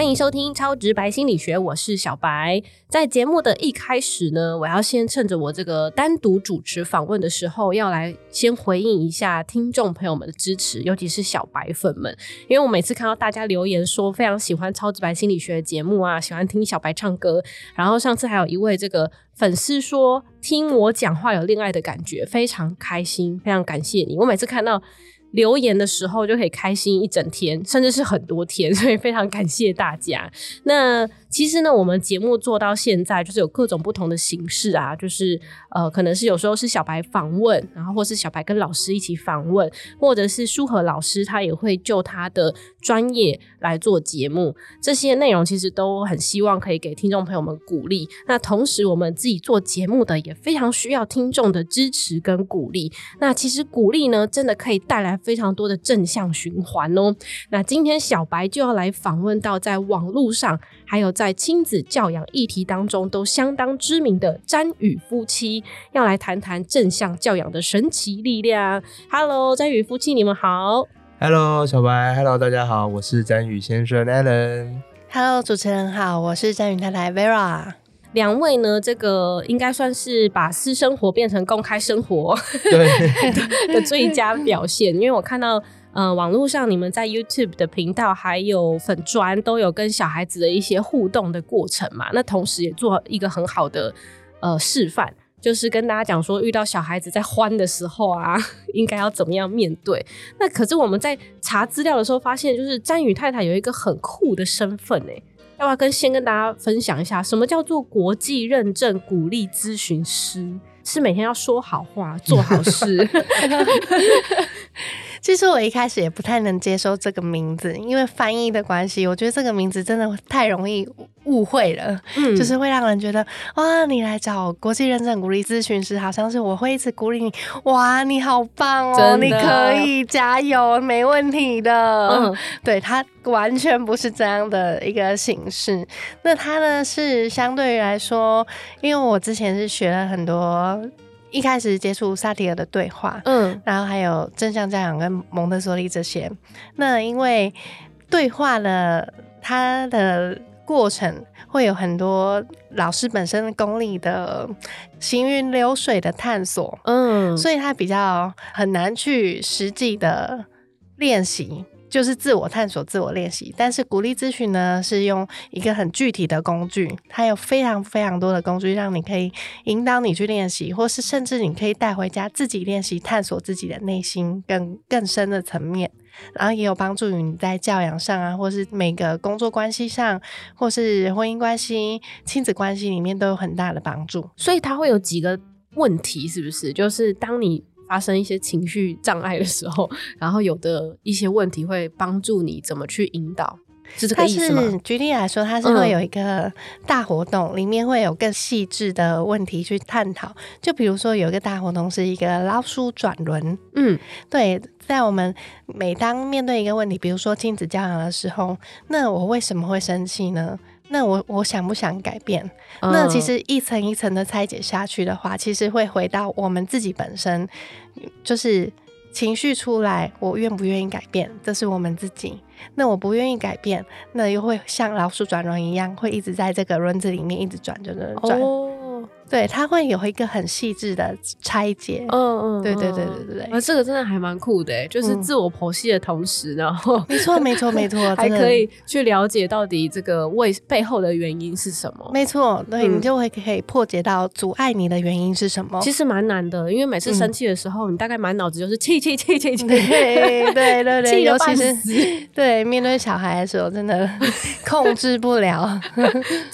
欢迎收听《超直白心理学》，我是小白。在节目的一开始呢，我要先趁着我这个单独主持访问的时候，要来先回应一下听众朋友们的支持，尤其是小白粉们。因为我每次看到大家留言说非常喜欢《超直白心理学》的节目啊，喜欢听小白唱歌，然后上次还有一位这个粉丝说听我讲话有恋爱的感觉，非常开心，非常感谢你。我每次看到。留言的时候就可以开心一整天，甚至是很多天，所以非常感谢大家。那。其实呢，我们节目做到现在，就是有各种不同的形式啊，就是呃，可能是有时候是小白访问，然后或是小白跟老师一起访问，或者是舒和老师他也会就他的专业来做节目。这些内容其实都很希望可以给听众朋友们鼓励。那同时，我们自己做节目的也非常需要听众的支持跟鼓励。那其实鼓励呢，真的可以带来非常多的正向循环哦。那今天小白就要来访问到在网络上。还有在亲子教养议题当中都相当知名的詹宇夫妻，要来谈谈正向教养的神奇力量。Hello，詹宇夫妻，你们好。Hello，小白。Hello，大家好，我是詹宇先生 Alan。Hello，主持人好，我是詹宇太太 Vera。两位呢，这个应该算是把私生活变成公开生活的最佳表现，因为我看到。呃，网络上你们在 YouTube 的频道还有粉砖都有跟小孩子的一些互动的过程嘛？那同时也做一个很好的呃示范，就是跟大家讲说，遇到小孩子在欢的时候啊，应该要怎么样面对。那可是我们在查资料的时候发现，就是詹宇太太有一个很酷的身份哎，要不要跟先跟大家分享一下，什么叫做国际认证鼓励咨询师？是每天要说好话、做好事。其实我一开始也不太能接受这个名字，因为翻译的关系，我觉得这个名字真的太容易误会了，嗯，就是会让人觉得哇，你来找国际认证鼓励咨询师，好像是我会一直鼓励你，哇，你好棒哦，你可以加油，没问题的。嗯，对他完全不是这样的一个形式。那他呢是相对于来说，因为我之前是学了很多。一开始接触萨提尔的对话，嗯，然后还有正向教养跟蒙特梭利这些。那因为对话的它的过程会有很多老师本身功力的行云流水的探索，嗯，所以他比较很难去实际的练习。就是自我探索、自我练习，但是鼓励咨询呢，是用一个很具体的工具，它有非常非常多的工具，让你可以引导你去练习，或是甚至你可以带回家自己练习，探索自己的内心更更深的层面，然后也有帮助于你在教养上啊，或是每个工作关系上，或是婚姻关系、亲子关系里面都有很大的帮助。所以它会有几个问题，是不是？就是当你发生一些情绪障碍的时候，然后有的一些问题会帮助你怎么去引导，是这个意思吗？举例来说，它是会有一个大活动，里面会有更细致的问题去探讨。就比如说，有一个大活动是一个老鼠转轮。嗯，对，在我们每当面对一个问题，比如说亲子教养的时候，那我为什么会生气呢？那我我想不想改变？那其实一层一层的拆解下去的话，其实会回到我们自己本身，就是情绪出来，我愿不愿意改变？这是我们自己。那我不愿意改变，那又会像老鼠转轮一样，会一直在这个轮子里面一直转，就在转。对，它会有一个很细致的拆解。嗯嗯，对对对对对对。啊，这个真的还蛮酷的，就是自我剖析的同时，然后没错没错没错，还可以去了解到底这个为背后的原因是什么。没错，对你就会可以破解到阻碍你的原因是什么。其实蛮难的，因为每次生气的时候，你大概满脑子就是气气气气气。对对对对，尤其是 对面对小孩的时候，真的控制不了。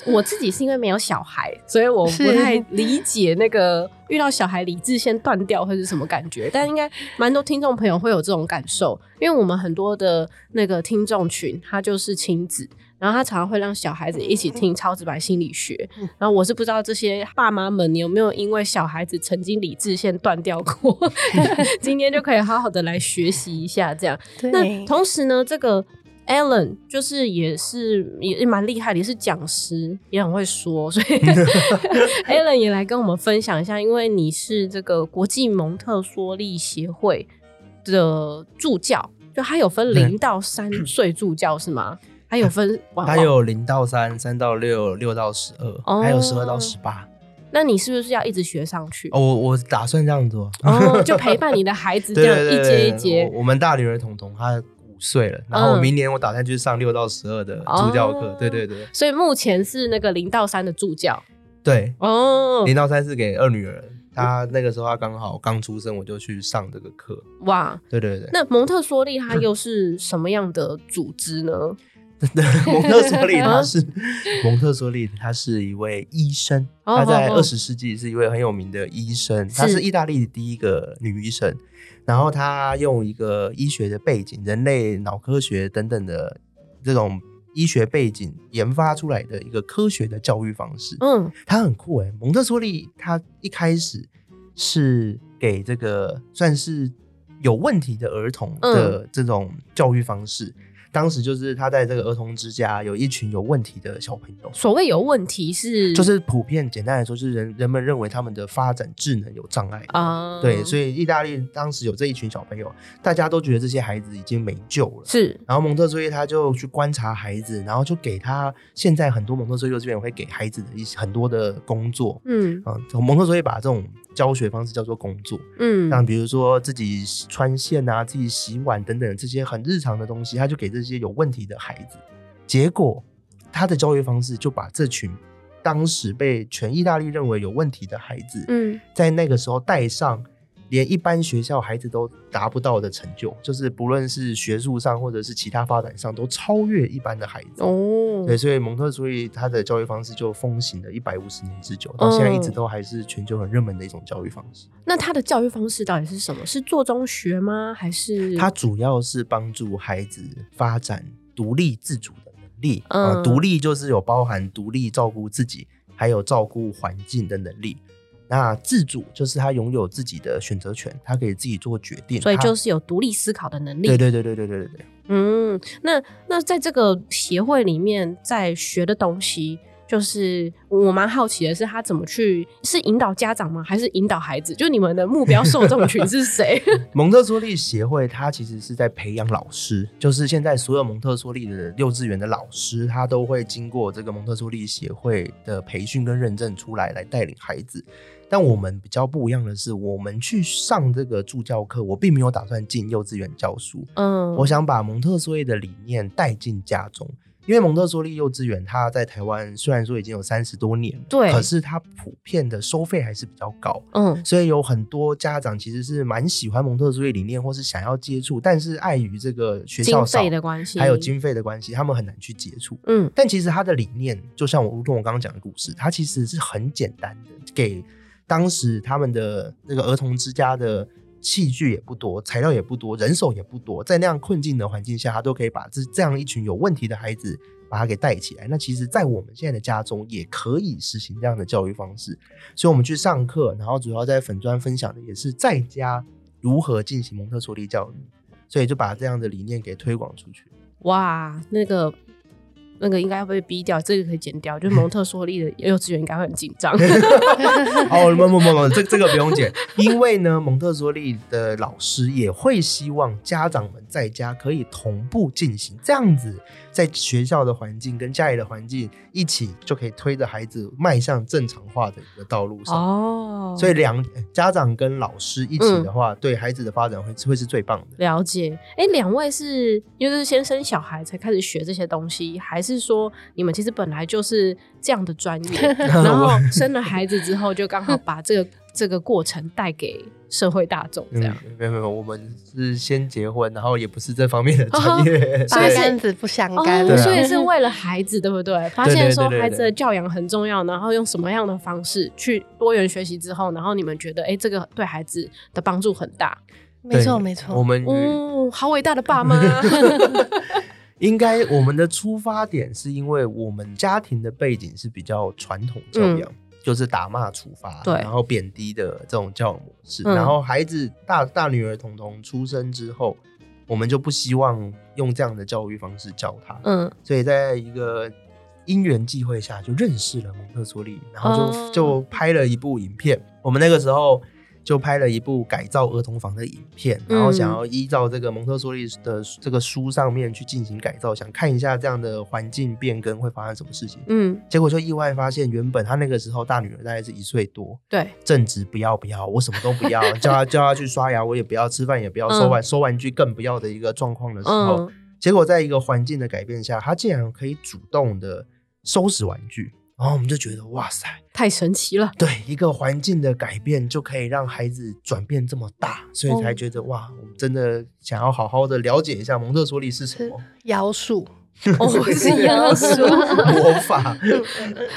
我自己是因为没有小孩，所以我不太。理解那个遇到小孩理智线断掉会是什么感觉？但应该蛮多听众朋友会有这种感受，因为我们很多的那个听众群，他就是亲子，然后他常常会让小孩子一起听超直白心理学。然后我是不知道这些爸妈们，你有没有因为小孩子曾经理智线断掉过？今天就可以好好的来学习一下，这样。那同时呢，这个。Alan 就是也是也蛮厉害的，也是讲师，也很会说，所以 Alan 也来跟我们分享一下。因为你是这个国际蒙特梭利协会的助教，就他有分零到三 岁助教是吗？还有分他有零到三、三到六、六到十哦二，还有十二到十八。那你是不是要一直学上去？哦，我我打算这样做。哦，就陪伴你的孩子 这样一阶一阶。我我们大女儿彤彤她五岁了，然后嗯。明年我打算去上六到十二的助教课。哦。对对对。所以目前是那个零到三的助教。对，哦，零到三是给二女儿，她那个时候她刚好刚出生，我就去上这个课。哇，对对对，那蒙特梭利它又是什么样的组织呢？蒙特梭利他是蒙特梭利，他是一位医生，哦他在二十世纪是一位很有名的医生，他是意大利第一个女医生。然后她用一个医学的背景，人类脑科学等等的这种医学背景研发出来的一个科学的教育方式。嗯他很酷哎，蒙特梭利他一开始是给这个算是有问题的儿童的这种教育方式。当时就是他在这个儿童之家有一群有问题的小朋友，所谓有问题是就是普遍简单来说，就是人人们认为他们的发展智能有障碍啊，对，所以意大利当时有这一群小朋友，大家都觉得这些孩子已经没救了。是。然后蒙特梭利他就去观察孩子，然后就给他现在很多蒙特梭利幼稚园会给孩子的一些很多的工作，嗯。啊、蒙特梭利把这种教学方式叫做工作，嗯。像比如说自己穿线啊、自己洗碗等等这些很日常的东西，他就给这些有问题的孩子。结果他的教育方式就把这群当时被全意大利认为有问题的孩子，嗯在那个时候带上连一般学校孩子都达不到的成就，就是不论是学术上或者是其他发展上都超越一般的孩子。哦对，所以蒙特梭利他的教育方式就风行了一百五十年之久，到现在一直都还是全球很热门的一种教育方式。那他的教育方式到底是什么？是做中学吗？还是它主要是帮助孩子发展独立自主的能力。啊、嗯独立就是有包含独立照顾自己，还有照顾环境的能力。那自主就是他拥有自己的选择权，他可以自己做决定。所以就是有独立思考的能力。对对对对对对对对。嗯，那那在这个协会里面，在学的东西，就是我蛮好奇的是，他怎么去是引导家长吗？还是引导孩子？就你们的目标受众群是谁？蒙特梭利协会，它其实是在培养老师，就是现在所有蒙特梭利的幼稚园的老师，他都会经过这个蒙特梭利协会的培训跟认证出来，来带领孩子。但我们比较不一样的是，我们去上这个助教课，我并没有打算进幼稚园教书，嗯，我想把蒙特梭利的理念带进家中。因为蒙特梭利幼稚园，它在台湾虽然说已经有三十多年了，对可是它普遍的收费还是比较高。嗯所以有很多家长其实是蛮喜欢蒙特梭利理念，或是想要接触，但是碍于这个学校经少费的关系，还有经费的关系，他们很难去接触。嗯但其实他的理念，就像我如同我刚刚讲的故事，它其实是很简单的，给当时他们的那个儿童之家的器具也不多，材料也不多，人手也不多，在那样困境的环境下，他都可以把这这样一群有问题的孩子把他给带起来。那其实，在我们现在的家中也可以实行这样的教育方式，所以我们去上课，然后主要在粉砖分享的也是在家如何进行蒙特梭利教育，所以就把这样的理念给推广出去。哇，那个那个应该要被逼掉，这个可以剪掉。就是蒙特梭利的幼稚园应该会很紧张。哦，不不不不，这这个不用剪，因为呢，蒙特梭利的老师也会希望家长们在家可以同步进行，这样子在学校的环境跟家里的环境一起，就可以推着孩子迈向正常化的一个道路上。哦，所以两家长跟老师一起的话，对孩子的发展会会是最棒的。了解，哎，两位是就是先生小孩才开始学这些东西，还是说你们其实本来就是这样的专业，然后生了孩子之后就刚好把这个这个过程带给社会大众这嗯样？，没有没有，我们是先结婚，然后也不是这方面的专业，八所以是竿子不相哦干。所以是为了孩子，对不对？发现说孩子的教养很重要，然后用什么样的方式去多元学习之后，然后你们觉得，哎，这个对孩子的帮助很大。没错对没错。我们哦，好伟大的爸妈！应该我们的出发点是因为我们家庭的背景是比较传统教养，就是打骂处罚，然后贬低的这种教育模式。嗯然后孩子大大女儿彤彤出生之后，我们就不希望用这样的教育方式教她，嗯所以在一个因缘际会下就认识了蒙特梭利，然后就、哦就拍了一部影片。我们那个时候就拍了一部改造儿童房的影片，然后想要依照这个蒙特梭利的这个书上面去进行改造，想看一下这样的环境变更会发生什么事情。嗯，结果就意外发现，原本他那个时候大女儿大概是一岁多，对，正直不要不要，我什么都不要，叫她叫她去刷牙，我也不要吃饭，也不要收玩收玩具，更不要的一个状况的时候，嗯。结果在一个环境的改变下，她竟然可以主动的收拾玩具，然后我们就觉得哇塞。太神奇了。对一个环境的改变，就可以让孩子转变这么大，所以才哦觉得、哇，我们真的想要好好的了解一下蒙特梭利是什是么妖术，哦，是妖术。魔法。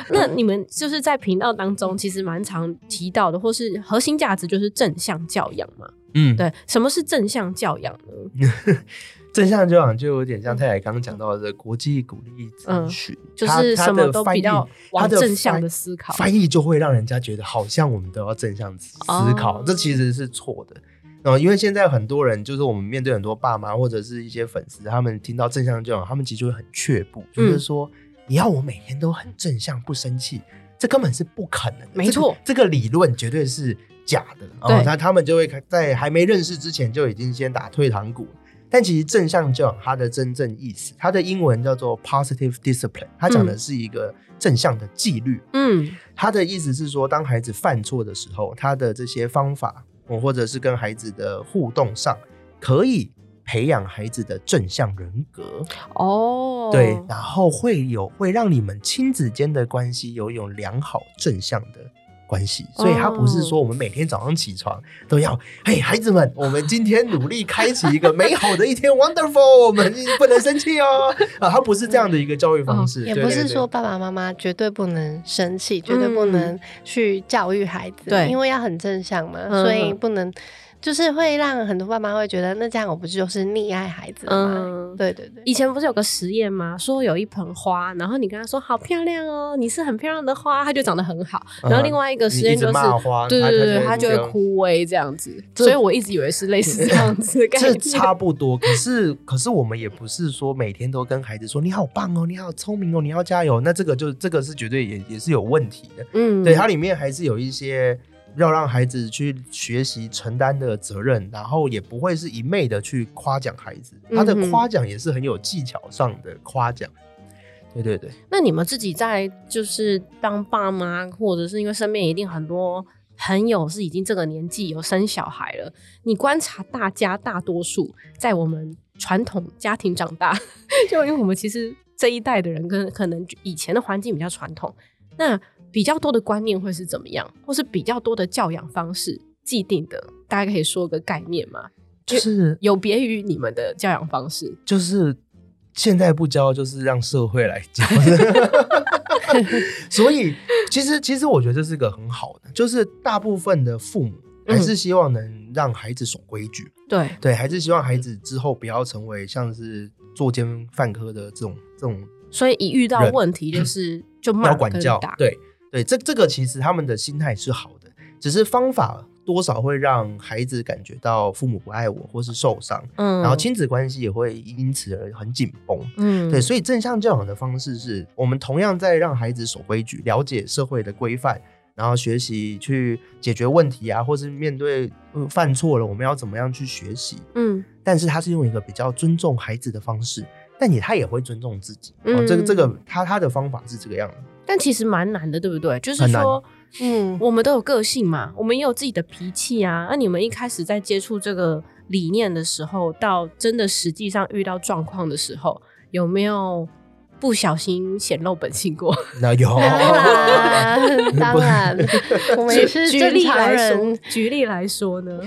那你们就是在频道当中，其实蛮常提到的，或是核心价值就是正向教养嘛。嗯，对，什么是正向教养呢？正向教养就有点像太太刚刚讲到的国际鼓励咨询，嗯就是什么的翻译都比较往它的正向的思考。翻译就会让人家觉得好像我们都要正向思考，哦这其实是错的。呃，因为现在很多人就是我们面对很多爸妈或者是一些粉丝，他们听到正向教养，他们其实就会很却步，嗯就是说你要我每天都很正向不生气，这根本是不可能的。没错这个，这个理论绝对是假的。对哦，那他们就会在还没认识之前就已经先打退堂鼓。但其实正向教养它的真正意思，它的英文叫做 positive discipline，它讲的是一个正向的纪律。嗯它的意思是说，当孩子犯错的时候，他的这些方法，哦或者是跟孩子的互动上，可以培养孩子的正向人格。哦，对，然后会有会让你们亲子间的关系有一种良好正向的关系，所以他不是说我们每天早上起床都要，嘿，孩子们，我们今天努力开启一个美好的一天，wonderful，我们不能生气哦，啊，他不是这样的一个教育方式，也不是说爸爸妈妈绝对不能生气，绝对不嗯。能去教育孩子，对因为要很正向嘛，嗯所以不能。就是会让很多爸妈会觉得，那这样我不就是溺爱孩子了吗？嗯对对对，以前不是有个实验吗？说有一盆花，然后你跟他说好漂亮哦，你是很漂亮的花，它就长得很好。然后另外一个实验就是，对对对，它就会它就会枯萎这样子。所以我一直以为是类似这样子这。差不多，可是可是我们也不是说每天都跟孩子说你好棒哦，你好聪明哦，你要加油。那这个就这个是绝对也也是有问题的。嗯对，它里面还是有一些要让孩子去学习承担的责任，然后也不会是一昧的去夸奖孩子，他的夸奖也是很有技巧上的夸奖。对对对，那你们自己在就是当爸妈，或者是因为身边一定很多朋友是已经这个年纪有生小孩了，你观察大家大多数在我们传统家庭长大，就因为我们其实这一代的人跟可能以前的环境比较传统，那比较多的观念会是怎么样，或是比较多的教养方式既定的，大家可以说个概念吗？就是有别于你们的教养方式，就是现在不教，就是让社会来教。所以其实其实我觉得这是个很好的，就是大部分的父母嗯还是希望能让孩子守规矩，对，对，还是希望孩子之后不要成为像是作奸犯科的这种这种所以一遇到问题就是就骂要管教，，对。对，这这个其实他们的心态是好的，只是方法多少会让孩子感觉到父母不爱我或是受伤，嗯。然后亲子关系也会因此而很紧绷。嗯。对，所以正向教养的方式是我们同样在让孩子守规矩，了解社会的规范，然后学习去解决问题啊，或是面对、呃犯错了，我们要怎么样去学习。嗯。但是他是用一个比较尊重孩子的方式，但你他也会尊重自己。哦，嗯这个这个他他的方法是这个样子。但其实蛮难的，对不对？就是说，嗯，我们都有个性嘛，我们也有自己的脾气啊。那你们一开始在接触这个理念的时候，到真的实际上遇到状况的时候，有没有不小心显露本性过？那有 当然，当然，我们也是举正常例来说人，，举例来说呢？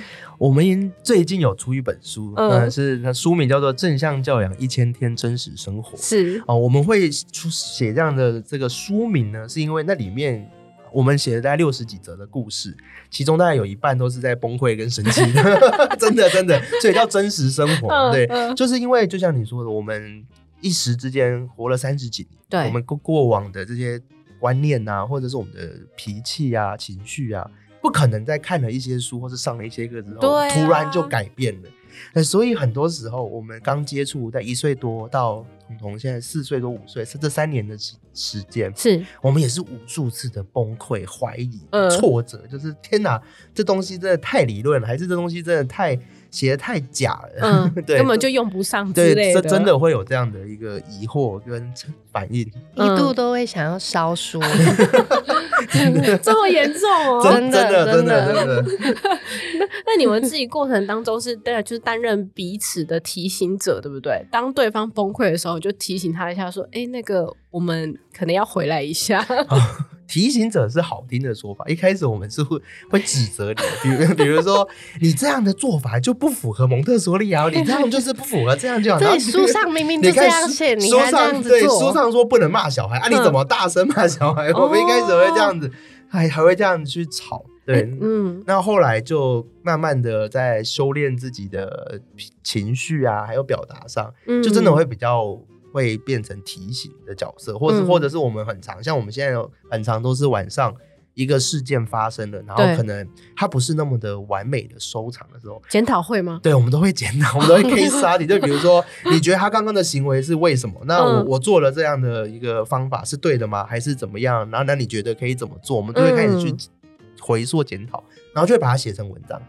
我们最近有出一本书，嗯。嗯，是那书名叫做《正向教养一千天真实生活》。是。哦，我们会出写这样的这个书名呢，是因为那里面我们写了大概六十几则的故事，其中大概有一半都是在崩溃跟生气的，真的真的，所以叫真实生活。对，就是因为就像你说的，我们一时之间活了三十几年，对。我们过过往的这些观念啊，或者是我们的脾气啊、情绪啊，不可能在看了一些书或是上了一些课之后，啊突然就改变了。那所以很多时候，我们刚接触，在一岁多到彤彤现在四岁多五岁，是这三年的时时间，是我们也是无数次的崩溃、怀疑、嗯挫折，就是天哪，这东西真的太理论了，还是这东西真的太写的太假了？嗯，对，根本就用不上之对，类的，这真的会有这样的一个疑惑跟反应。一度都会想要烧书，这么严重哦。真真的真的真真的的真的，那你们自己过程当中是对，就是担任彼此的提醒者，对不对？当对方崩溃的时候，就提醒他一下，说：“哎，那个我们可能要回来一下。提醒者是好听的说法。一开始我们是会会指责你的，比如 比如说你这样的做法就不符合蒙特梭利啊，你这样就是不符合这样就好。对，书上明明就这样写，你书还这样上对，书上说不能骂小孩啊，你怎么大声骂小孩？我们一开始会这样子，还还会这样子去吵，对，嗯，那后来就慢慢的在修炼自己的情绪啊，还有表达上，嗯就真的会比较会变成提醒的角色，或是、嗯或者是我们很常，像我们现在有很常都是晚上一个事件发生了，然后可能它不是那么的完美的收场的时候。检讨会吗？对，我们都会检讨，我们都会 case study。就比如说，你觉得他刚刚的行为是为什么？那我、嗯我做了这样的一个方法是对的吗？还是怎么样？然后那你觉得可以怎么做？我们都会开始去嗯回溯检讨，然后就会把它写成文章。嗯，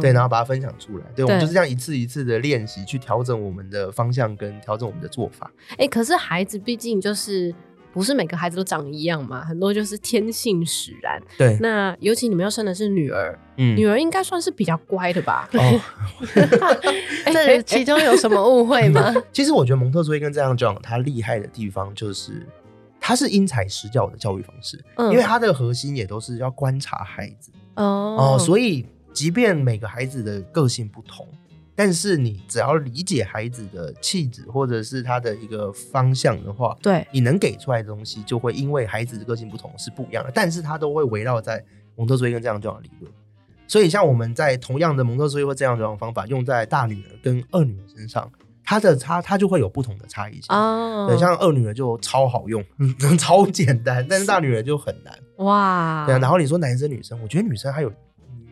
对，然后把它分享出来。对，我们就是这样一次一次的练习，去调整我们的方向跟调整我们的做法。哎、可是孩子毕竟就是不是每个孩子都长一样嘛，很多就是天性使然。对，那尤其你们要生的是女儿，嗯女儿应该算是比较乖的吧？哦，这其中有什么误会吗？其实我觉得蒙特梭利跟这样讲，他厉害的地方就是。他是因材施教的教育方式，嗯因为他的核心也都是要观察孩子哦哦，所以即便每个孩子的个性不同，但是你只要理解孩子的气质或者是他的一个方向的话，对，你能给出来的东西就会因为孩子的个性不同是不一样的，但是他都会围绕在蒙特梭利跟这样这样的理论。所以像我们在同样的蒙特梭利或这样这样的方法用在大女儿跟二女儿身上，它的差它就会有不同的差异性。哦，对，像二女儿就超好用，超简单，但是大女儿就很难。哇，对啊，然后你说男生女生，我觉得女生还有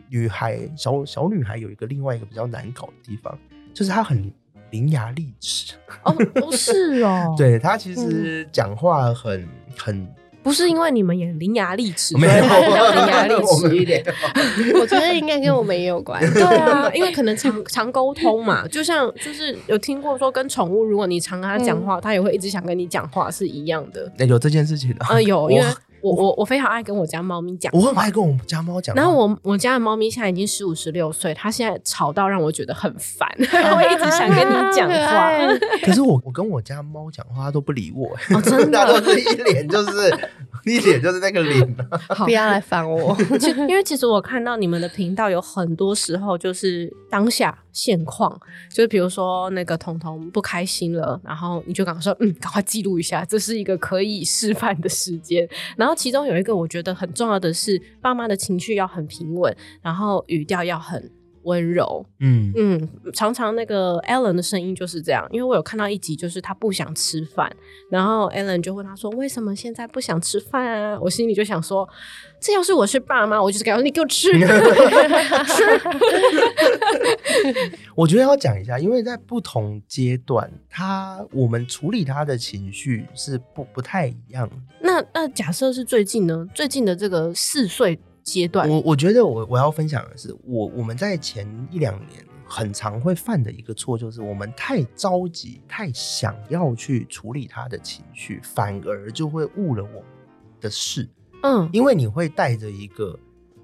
女孩小小女孩有一个另外一个比较难搞的地方，就是她很伶牙俐齿。哦，不是哦，，对她其实讲话很很不是因为你们也伶牙俐齿，没有所以比较伶牙俐齿一点。我觉得应该跟我们也有关。对啊，因为可能常常沟通嘛，就像就是有听过说跟宠物，如果你常跟它讲话，它也会一直想跟你讲话是一样的。那有这件事情的。啊，有，因为我我我我非常爱跟我家猫咪讲我很爱跟我们家猫讲，然后我我家的猫咪现在已经十五十六岁，它现在吵到让我觉得很烦，它会一直想跟你 讲话。可是我我跟我家猫讲话，它都不理我，哦，真 它都的，是一脸就是一脸就是那个脸不要来烦我。其因为其实我看到你们的频道有很多时候就是当下现况，就是比如说那个彤彤不开心了，然后你就赶快说，嗯，赶快记录一下，这是一个可以示范的时间。然后其中有一个我觉得很重要的是，爸妈的情绪要很平稳，然后语调要很温柔。嗯，嗯，常常那个 Alan 的声音就是这样，因为我有看到一集，就是他不想吃饭，然后 Alan 就问他说：“为什么现在不想吃饭啊？”我心里就想说，这要是我是爸妈，我就是感觉：“你给我吃。我觉得要讲一下，因为在不同阶段，他我们处理他的情绪是不不太一样。那那假设是最近呢？最近的这个四岁阶段，我我觉得我我要分享的是，我我们在前一两年很常会犯的一个错，就是我们太着急，太想要去处理他的情绪，反而就会误了我们的事。嗯因为你会带着一个，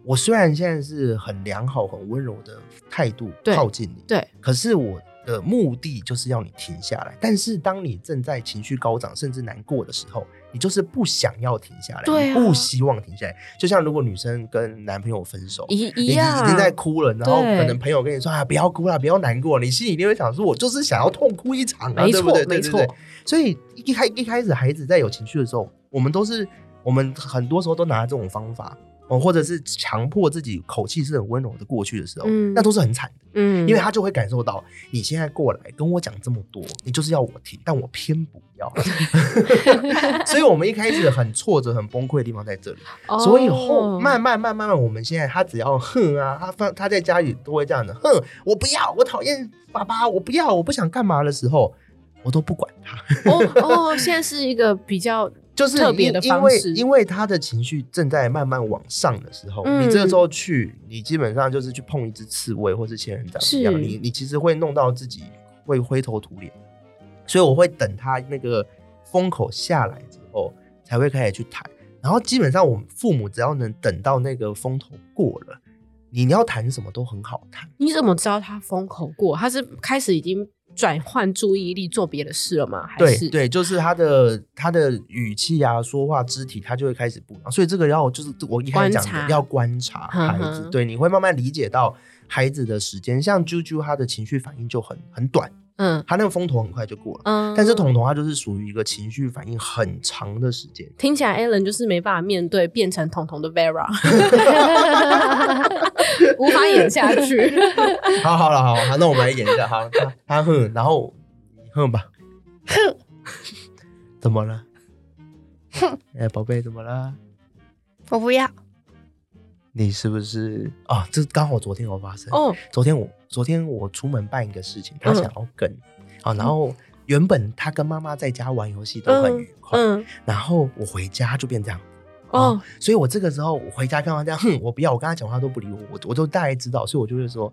我虽然现在是很良好、很温柔的态度靠近你，对，可是我的目的就是要你停下来。但是当你正在情绪高涨，甚至难过的时候，你就是不想要停下来，对啊不希望停下来。就像如果女生跟男朋友分手，一你已经在哭了，然后可能朋友跟你说啊，不要哭了，不要难过，你心里一定会想说，我就是想要痛哭一场啊，没错对不对？没错对对。所以一开一开始孩子在有情绪的时候，我们都是我们很多时候都拿这种方法哦，或者是强迫自己口气是很温柔的过去的时候，嗯那都是很惨的，嗯，因为他就会感受到你现在过来跟我讲这么多，你就是要我听，但我偏不要。所以我们一开始很挫折、很崩溃的地方在这里。所以后慢慢慢慢，我们现在他只要哼啊，他放他在家里都会这样的哼，我不要，我讨厌爸爸，我不要，我不想干嘛的时候，我都不管他，哦哦，现在是一个比较就是特别的因因为方式因为他的情绪正在慢慢往上的时候，嗯你这个时候去，你基本上就是去碰一只刺猬或是仙人掌一样，你你其实会弄到自己会灰头土脸，所以我会等他那个风口下来之后，才会开始去谈。然后基本上我们父母只要能等到那个风头过了，你你要谈什么都很好谈。你怎么知道他风口过？他是开始已经转换注意力做别的事了吗？还是对对，就是他的他的语气啊、说话、肢体，他就会开始不一样。所以这个要就是我一开始讲的，要观察孩子。对，你会慢慢理解到孩子的时间。像啾啾，他的情绪反应就很很短，嗯他那个风头很快就过了。嗯，但是彤彤他就是属于一个情绪反应很长的时间。听起来 Alan 就是没办法面对变成彤彤的 Vera，无法演下去。好，好了，好，好，那我们来演一下。好，他他哼，然后你哼吧。哼，怎么了？哼哎，宝贝，怎么了？我不要，你是不是啊？这刚好昨天有发生。哦，昨天我昨天我出门办一个事情，他嗯想要跟、啊，然后原本他跟妈妈在家玩游戏都很愉快，嗯，然后我回家就变这样。哦，所以我这个时候我回家看到这样，哼，我不要，我跟他讲话都不理我，我我都大概知道，所以我就会说，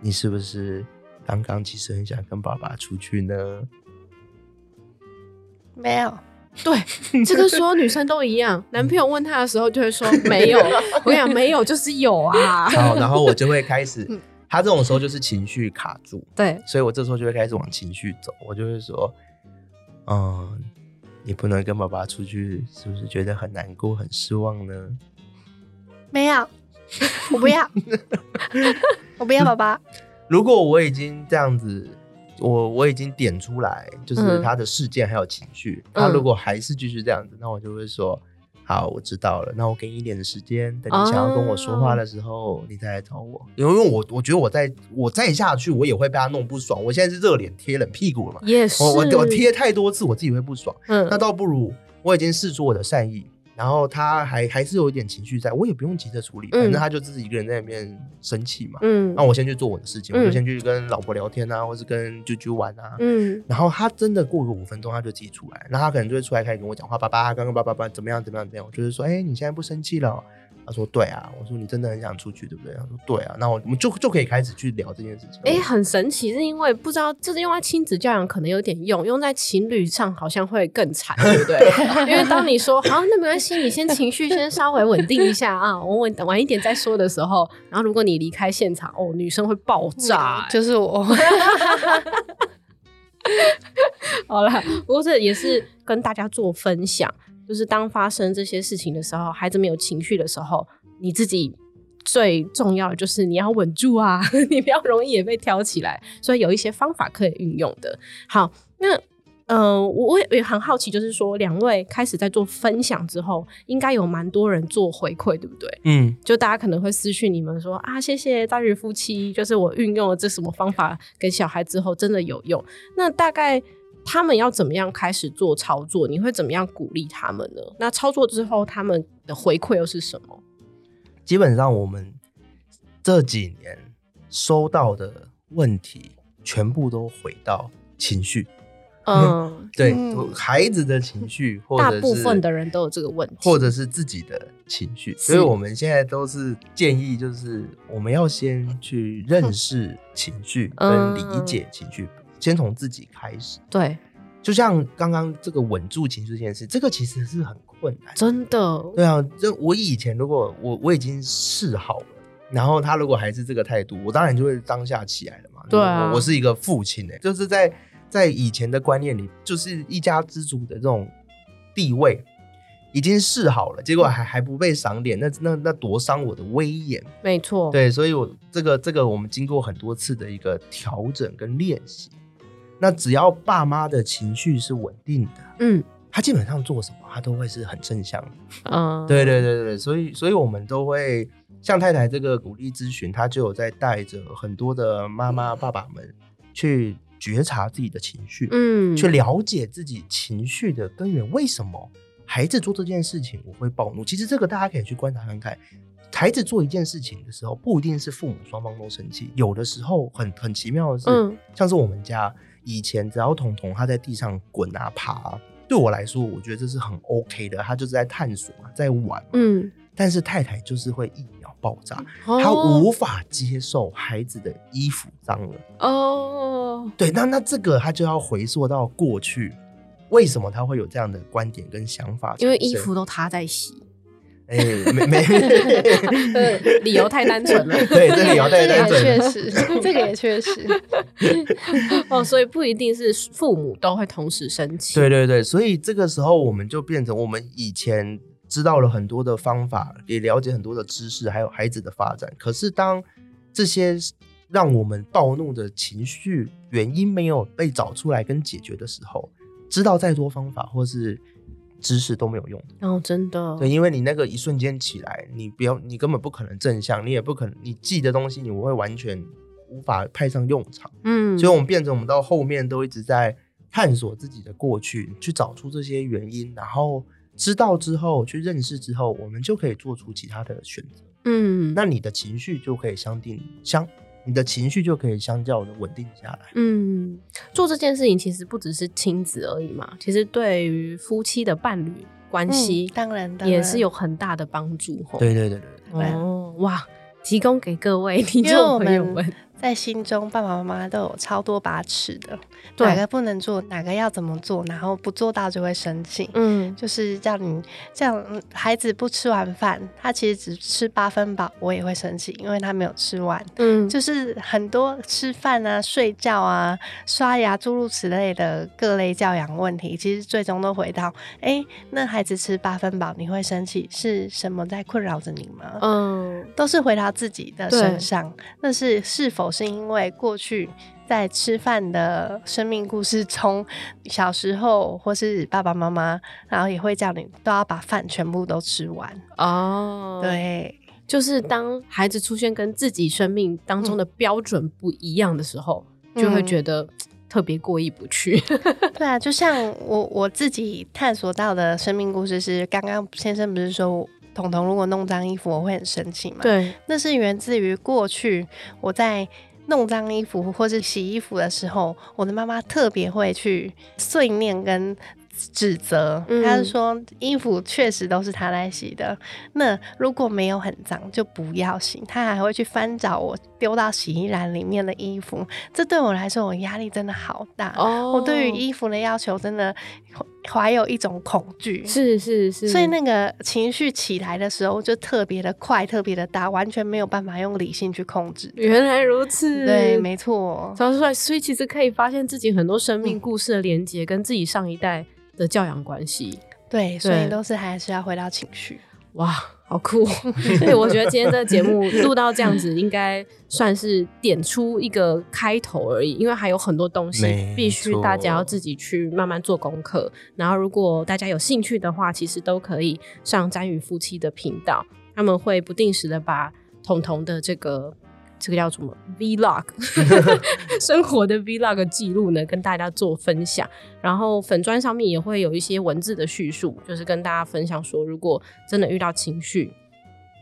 你是不是刚刚其实很想跟爸爸出去呢？没有，对，这个所有女生都一样。男朋友问她的时候就会说 没有，我跟你讲没有就是有啊。好，然后我就会开始嗯，他这种时候就是情绪卡住，对，所以我这时候就会开始往情绪走，我就会说，嗯，你不能跟爸爸出去，是不是觉得很难过、很失望呢？没有，我不要，我不要爸爸。如果我已经这样子，我我已经点出来，就是嗯他的事件还有情绪，嗯他如果还是继续这样子，那我就会说。好，我知道了。那我给你一点的时间，等你想要跟我说话的时候，你再来找我。因为我我觉得我再我再下去，我也会被他弄不爽。我现在是热脸贴冷屁股了嘛，也是我我我贴太多次，我自己会不爽。嗯那倒不如我已经试出我的善意，然后他还还是有一点情绪在，我也不用急着处理，嗯反正他就自己一个人在那边生气嘛。嗯那我先去做我的事情，嗯我就先去跟老婆聊天啊，或是跟啾啾玩啊。嗯然后他真的过个五分钟，他就自己出来，那他可能就会出来开始跟我讲话，爸爸，刚刚爸爸爸怎么样怎么样怎么样，我就是说，哎、你现在不生气了哦？他说对啊，我说你真的很想出去对不对？他说对啊，那我我们就就可以开始去聊这件事情。哎、很神奇，是因为不知道就是用在亲子教养可能有点用，用在情侣上好像会更惨，对不对？因为当你说好，那没关系，你先情绪先稍微稳定一下啊，我稳晚一点再说的时候，然后如果你离开现场，哦，女生会爆炸、就是我 好了，不过这也是跟大家做分享，就是当发生这些事情的时候，孩子没有情绪的时候，你自己最重要的就是你要稳住啊，你不要容易也被挑起来。所以有一些方法可以运用的。好，那呃，我我也也很好奇，就是说两位开始在做分享之后，应该有蛮多人做回馈，对不对？嗯，就大家可能会私讯你们说啊，谢谢大宇夫妻，就是我运用了这什么方法给小孩之后真的有用。那大概他们要怎么样开始做操作？你会怎么样鼓励他们呢？那操作之后他们的回馈又是什么？基本上我们这几年收到的问题，全部都回到情绪，嗯，对、嗯。孩子的情绪，或者是大部分的人都有这个问题，或者是自己的情绪，所以我们现在都是建议，就是我们要先去认识情绪跟嗯。理解情绪，先从自己开始。对，就像刚刚这个稳住情绪这件事，这个其实是很困难。真的，对啊，就我以前如果我我已经试好了，然后他如果还是这个态度，我当然就会当下起来了嘛。对啊我我是一个父亲哎、就是在在以前的观念里，就是一家之主的这种地位已经试好了，结果还还不被赏脸，那那那多伤我的威严。没错，对，所以我这个这个我们经过很多次的一个调整跟练习，那只要爸妈的情绪是稳定的，嗯，他基本上做什么，他都会是很正向的。嗯，对对对对，所以所以我们都会像太太这个鼓励咨询，他就有在带着很多的妈妈爸爸们去觉察自己的情绪，嗯，去了解自己情绪的根源，为什么孩子做这件事情我会暴怒？其实这个大家可以去观察看看，孩子做一件事情的时候，不一定是父母双方都生气，有的时候很很奇妙的是，嗯。像是我们家以前只要彤彤他在地上滚啊爬啊对我来说，我觉得这是很 OK 的，他就是在探索嘛，在玩嘛。嗯，但是太太就是会一秒爆炸，哦她无法接受孩子的衣服脏了。哦，对，那那这个他就要回溯到过去，为什么他会有这样的观点跟想法？因为衣服，都他在洗，哎、没没，呃 理由太单纯了。对，这理由太这个也单纯了。确实，这个也确实，哦，所以不一定是父母都会同时生气。对对对，所以这个时候我们就变成我们以前知道了很多的方法，也了解很多的知识，还有孩子的发展。可是当这些让我们暴怒的情绪原因没有被找出来跟解决的时候，知道再多方法或是知识都没有用。哦，真的，对，因为你那个一瞬间起来，你不要，你根本不可能正向，你也不可能，你记的东西你会完全无法派上用场。嗯，所以，我们变成我们到后面都一直在探索自己的过去，去找出这些原因，然后知道之后，去认识之后，我们就可以做出其他的选择。嗯，那你的情绪就可以相定相，你的情绪就可以相较的稳定下来。嗯，做这件事情其实不只是亲子而已嘛，其实对于夫妻的伴侣关系嗯当然当然也是有很大的帮助吼。对对对对，对哦，哇，提供给各位听众朋友们们。在心中，爸爸妈妈都有超多把尺的，哪个不能做，哪个要怎么做，然后不做到就会生气。嗯就是叫你这样，嗯孩子不吃完饭，他其实只吃八分饱，我也会生气，因为他没有吃完。嗯，就是很多吃饭啊、睡觉啊、刷牙诸如此类的各类教养问题，其实最终都回到：哎、那孩子吃八分饱，你会生气，是什么在困扰着你吗？嗯都是回到自己的身上。那是是否是因为过去在吃饭的生命故事中，小时候或是爸爸妈妈，然后也会叫你都要把饭全部都吃完。哦，，对，就是当孩子出现跟自己生命当中的标准不一样的时候，就会嗯觉得特别过意不去。对啊，就像我我自己探索到的生命故事是，刚刚先生不是说。彤彤如果弄脏衣服，我会很生气嘛？对，那是源自于过去我在弄脏衣服或是洗衣服的时候，我的妈妈特别会去碎念跟指责。嗯她是说衣服确实都是她在洗的，那如果没有很脏就不要洗。她还会去翻找我丢到洗衣篮里面的衣服，这对我来说我压力真的好大。哦我对于衣服的要求真的怀有一种恐惧。是是是，所以那个情绪起来的时候，就特别的快，特别的大，完全没有办法用理性去控制。原来如此，对，没错，找出来，所以其实可以发现自己很多生命故事的连接，跟自己上一代的教养关系。对，所以都是还是要回到情绪。哇，好酷！所以我觉得今天这个节目录到这样子，应该算是点出一个开头而已，因为还有很多东西必须大家要自己去慢慢做功课。然后，如果大家有兴趣的话，其实都可以上詹宇夫妻的频道，他们会不定时的把彤彤的这个。这个叫什么 vlog，生活的 vlog 记录呢，跟大家做分享。然后粉砖上面也会有一些文字的叙述，就是跟大家分享说，如果真的遇到情绪，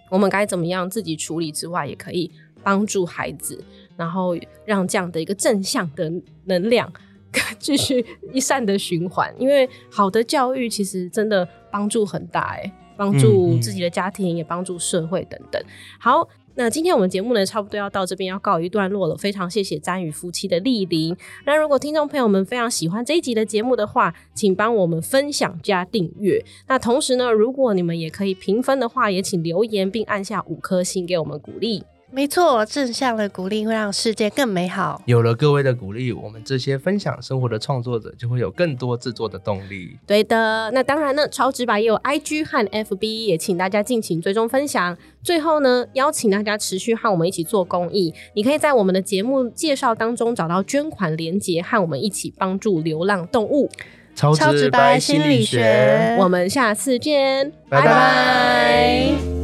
我们该怎么样自己处理之外，也可以帮助孩子，然后让这样的一个正向的能量 继续一善的循环。因为好的教育其实真的帮助很大、欸，帮助自己的家庭，也帮助社会等等。好。那今天我们节目呢，差不多要到这边要告一段落了。非常谢谢詹宇夫妻的莅临。那如果听众朋友们非常喜欢这一集的节目的话，请帮我们分享加订阅。那同时呢，如果你们也可以评分的话，也请留言并按下五颗星给我们鼓励。没错，正向的鼓励会让世界更美好。有了各位的鼓励，我们这些分享生活的创作者就会有更多制作的动力。对的，那当然呢，超直白也有 IG 和 FB，也请大家尽情追踪分享。最后呢，邀请大家持续和我们一起做公益。你可以在我们的节目介绍当中找到捐款连结，和我们一起帮助流浪动物。超超直白心理学我们下次见，拜拜拜拜